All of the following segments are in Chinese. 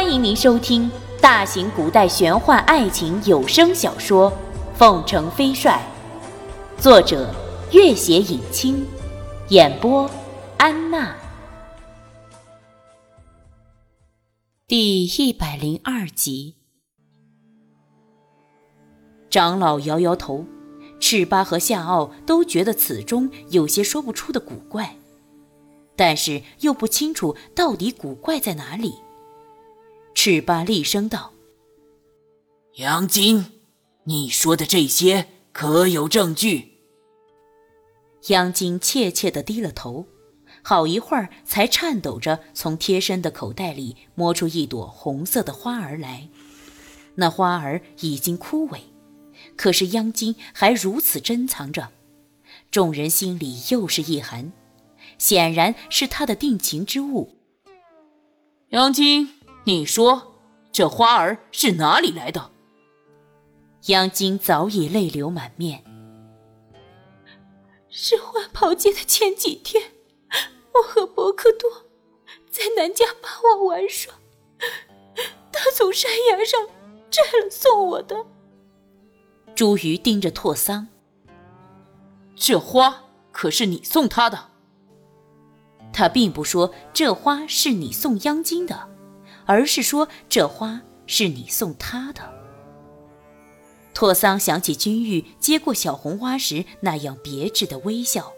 欢迎您收听大型古代玄幻爱情有声小说《凤城飞帅》，作者：月写影清，演播：安娜。第一百零二集，长老摇摇头，赤巴和夏奥都觉得此中有些说不出的古怪，但是又不清楚到底古怪在哪里。赤巴厉声道：“杨金，你说的这些可有证据？”杨金怯怯地低了头，好一会儿才颤抖着从贴身的口袋里摸出一朵红色的花儿来。那花儿已经枯萎，可是央金还如此珍藏着，众人心里又是一寒，显然是他的定情之物。央金。你说，这花儿是哪里来的？央金早已泪流满面。是换袍节的前几天，我和博克多在南家八王玩耍，他从山崖上摘了送我的。朱鱼盯着拓桑，这花可是你送他的？他并不说这花是你送央金的。而是说这花是你送他的。拓桑想起君玉接过小红花时那样别致的微笑，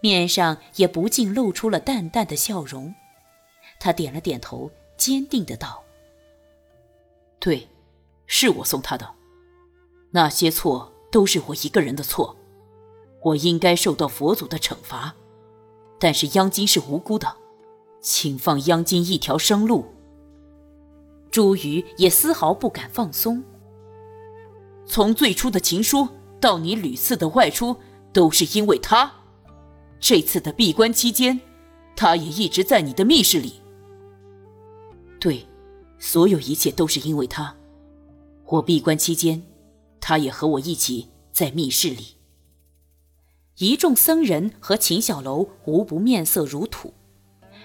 面上也不禁露出了淡淡的笑容。他点了点头，坚定的道：“对，是我送他的。那些错都是我一个人的错，我应该受到佛祖的惩罚。但是央金是无辜的，请放央金一条生路。”朱瑜也丝毫不敢放松。从最初的情书到你屡次的外出，都是因为他。这次的闭关期间，他也一直在你的密室里。对，所有一切都是因为他。我闭关期间，他也和我一起在密室里。一众僧人和秦小楼无不面色如土。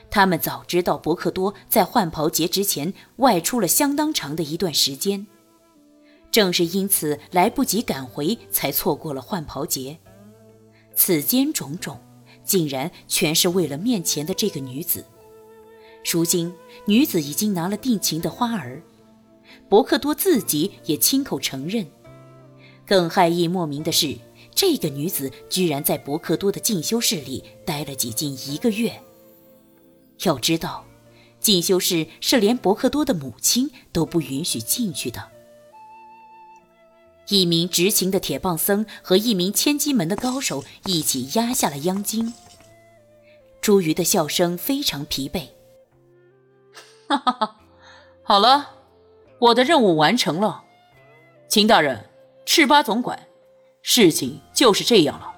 他们早知道伯克多在换袍节之前外出了相当长的一段时间，正是因此来不及赶回，才错过了换袍节。此间种种，竟然全是为了面前的这个女子。如今，女子已经拿了定情的花儿，伯克多自己也亲口承认。更骇意莫名的是，这个女子居然在伯克多的进修室里待了几近一个月。要知道，进修室是连伯克多的母亲都不允许进去的。一名执勤的铁棒僧和一名千机门的高手一起压下了央金。朱瑜的笑声非常疲惫。哈哈哈，好了，我的任务完成了。秦大人，赤巴总管，事情就是这样了。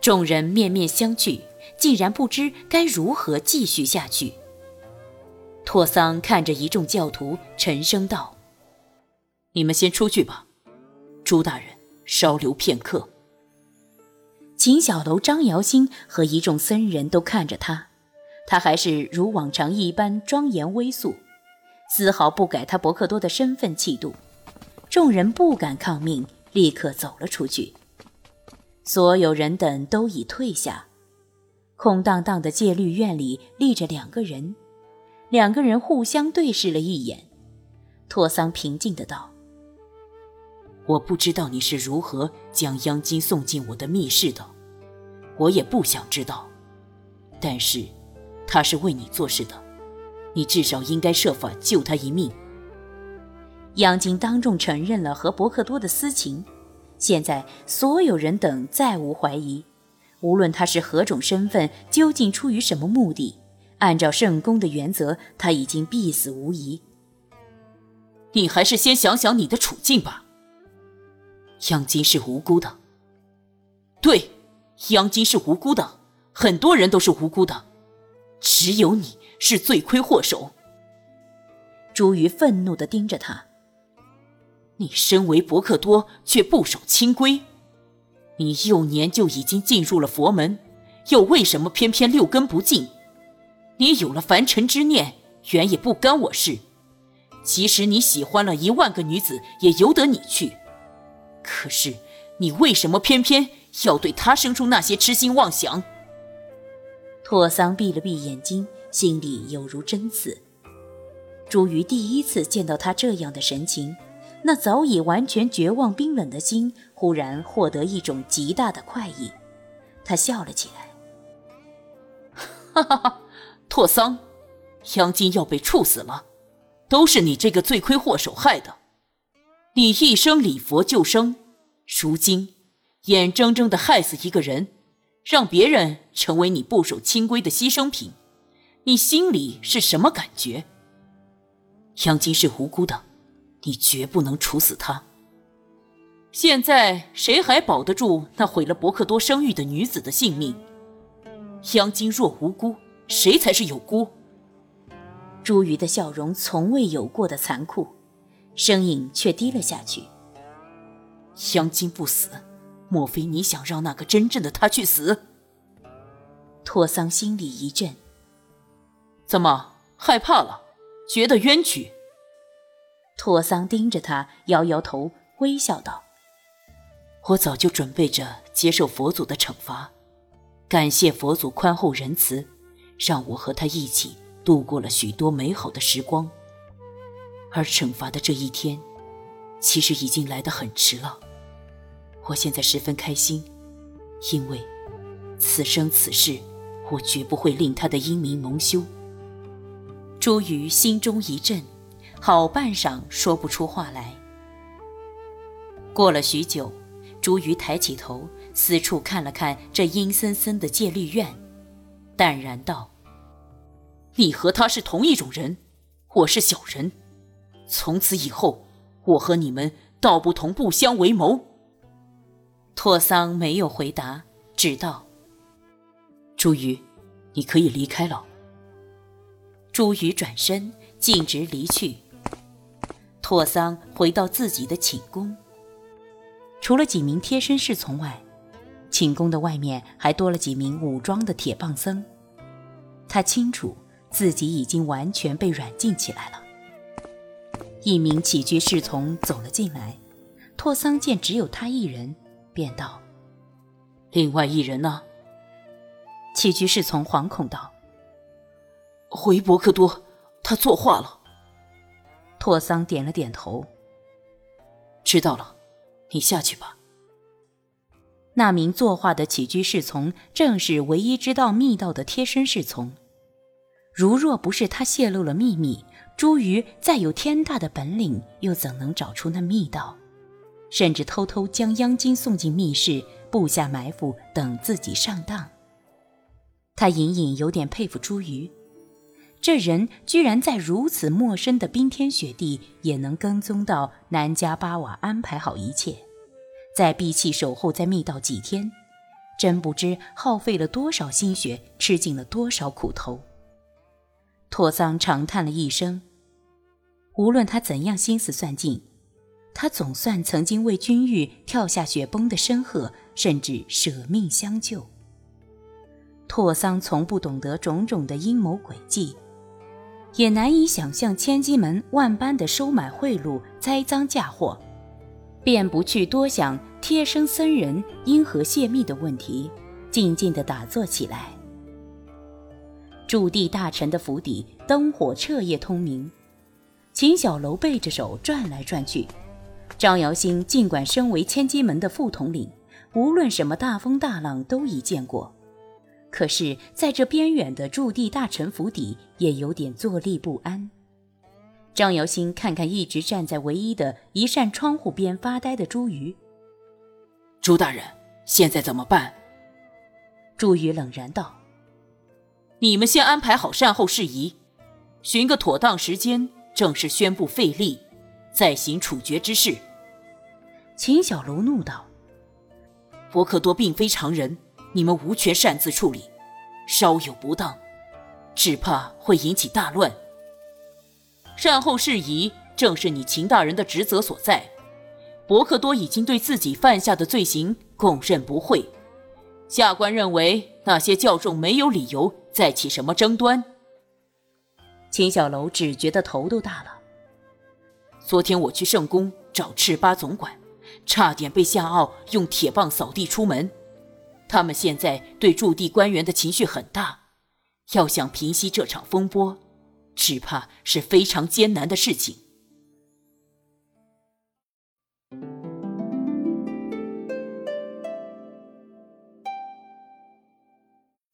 众人面面相觑。竟然不知该如何继续下去。托桑看着一众教徒，沉声道：“你们先出去吧，朱大人稍留片刻。”秦小楼、张瑶星和一众僧人都看着他，他还是如往常一般庄严威肃，丝毫不改他伯克多的身份气度。众人不敢抗命，立刻走了出去。所有人等都已退下。空荡荡的戒律院里立着两个人，两个人互相对视了一眼。托桑平静的道：“我不知道你是如何将央金送进我的密室的，我也不想知道。但是，他是为你做事的，你至少应该设法救他一命。”央金当众承认了和伯克多的私情，现在所有人等再无怀疑。无论他是何种身份，究竟出于什么目的，按照圣公的原则，他已经必死无疑。你还是先想想你的处境吧。央金是无辜的，对，央金是无辜的，很多人都是无辜的，只有你是罪魁祸首。朱瑜愤怒地盯着他。你身为伯克多，却不守清规。你幼年就已经进入了佛门，又为什么偏偏六根不净？你有了凡尘之念，原也不干我事。即使你喜欢了一万个女子，也由得你去。可是你为什么偏偏要对她生出那些痴心妄想？拓桑闭了闭眼睛，心里有如针刺。朱瑜第一次见到他这样的神情，那早已完全绝望冰冷的心，忽然获得一种极大的快意。他笑了起来，哈哈哈！拓桑，杨金要被处死了。都是你这个罪魁祸首害的！你一生礼佛救生，如今眼睁睁的害死一个人，让别人成为你不守清规的牺牲品，你心里是什么感觉？杨金是无辜的，你绝不能处死他。现在谁还保得住那毁了伯克多生育的女子的性命？杨金若无辜，谁才是有辜？朱瑜的笑容从未有过的残酷，声音却低了下去。香金不死，莫非你想让那个真正的他去死？托桑心里一震，怎么害怕了？觉得冤屈？托桑盯着他，摇摇头，微笑道：“我早就准备着接受佛祖的惩罚，感谢佛祖宽厚仁慈，让我和他一起。”度过了许多美好的时光，而惩罚的这一天，其实已经来得很迟了。我现在十分开心，因为此生此世，我绝不会令他的英名蒙羞。朱瑜心中一震，好半晌说不出话来。过了许久，朱瑜抬起头，四处看了看这阴森森的戒律院，淡然道。你和他是同一种人，我是小人。从此以后，我和你们道不同不相为谋。拓桑没有回答，只道：“朱瑜，你可以离开了。”朱瑜转身径直离去。拓桑回到自己的寝宫，除了几名贴身侍从外，寝宫的外面还多了几名武装的铁棒僧。他清楚。自己已经完全被软禁起来了。一名起居侍从走了进来，拓桑见只有他一人，便道：“另外一人呢？”起居侍从惶恐道：“回伯克多，他作画了。”拓桑点了点头：“知道了，你下去吧。”那名作画的起居侍从正是唯一知道密道的贴身侍从。如若不是他泄露了秘密，朱瑜再有天大的本领，又怎能找出那密道，甚至偷偷将央金送进密室，布下埋伏，等自己上当？他隐隐有点佩服朱瑜，这人居然在如此陌生的冰天雪地，也能跟踪到南迦巴瓦安排好一切，在闭气守候在密道几天，真不知耗费了多少心血，吃尽了多少苦头。拓桑长叹了一声。无论他怎样心思算尽，他总算曾经为君玉跳下雪崩的深壑，甚至舍命相救。拓桑从不懂得种种的阴谋诡计，也难以想象千机门万般的收买贿赂、栽赃嫁祸，便不去多想贴身僧人因何泄密的问题，静静地打坐起来。驻地大臣的府邸灯火彻夜通明，秦小楼背着手转来转去。张瑶星尽管身为千机门的副统领，无论什么大风大浪都已见过，可是在这边远的驻地大臣府邸，也有点坐立不安。张瑶星看看一直站在唯一的一扇窗户边发呆的朱瑜，朱大人，现在怎么办？朱瑜冷然道。你们先安排好善后事宜，寻个妥当时间正式宣布废立，再行处决之事。秦小楼怒道：“伯克多并非常人，你们无权擅自处理，稍有不当，只怕会引起大乱。善后事宜正是你秦大人的职责所在。伯克多已经对自己犯下的罪行供认不讳，下官认为那些教众没有理由。”再起什么争端？秦小楼只觉得头都大了。昨天我去圣宫找赤巴总管，差点被夏奥用铁棒扫地出门。他们现在对驻地官员的情绪很大，要想平息这场风波，只怕是非常艰难的事情。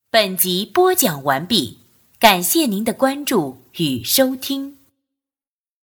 本集播讲完毕，感谢您的关注与收听。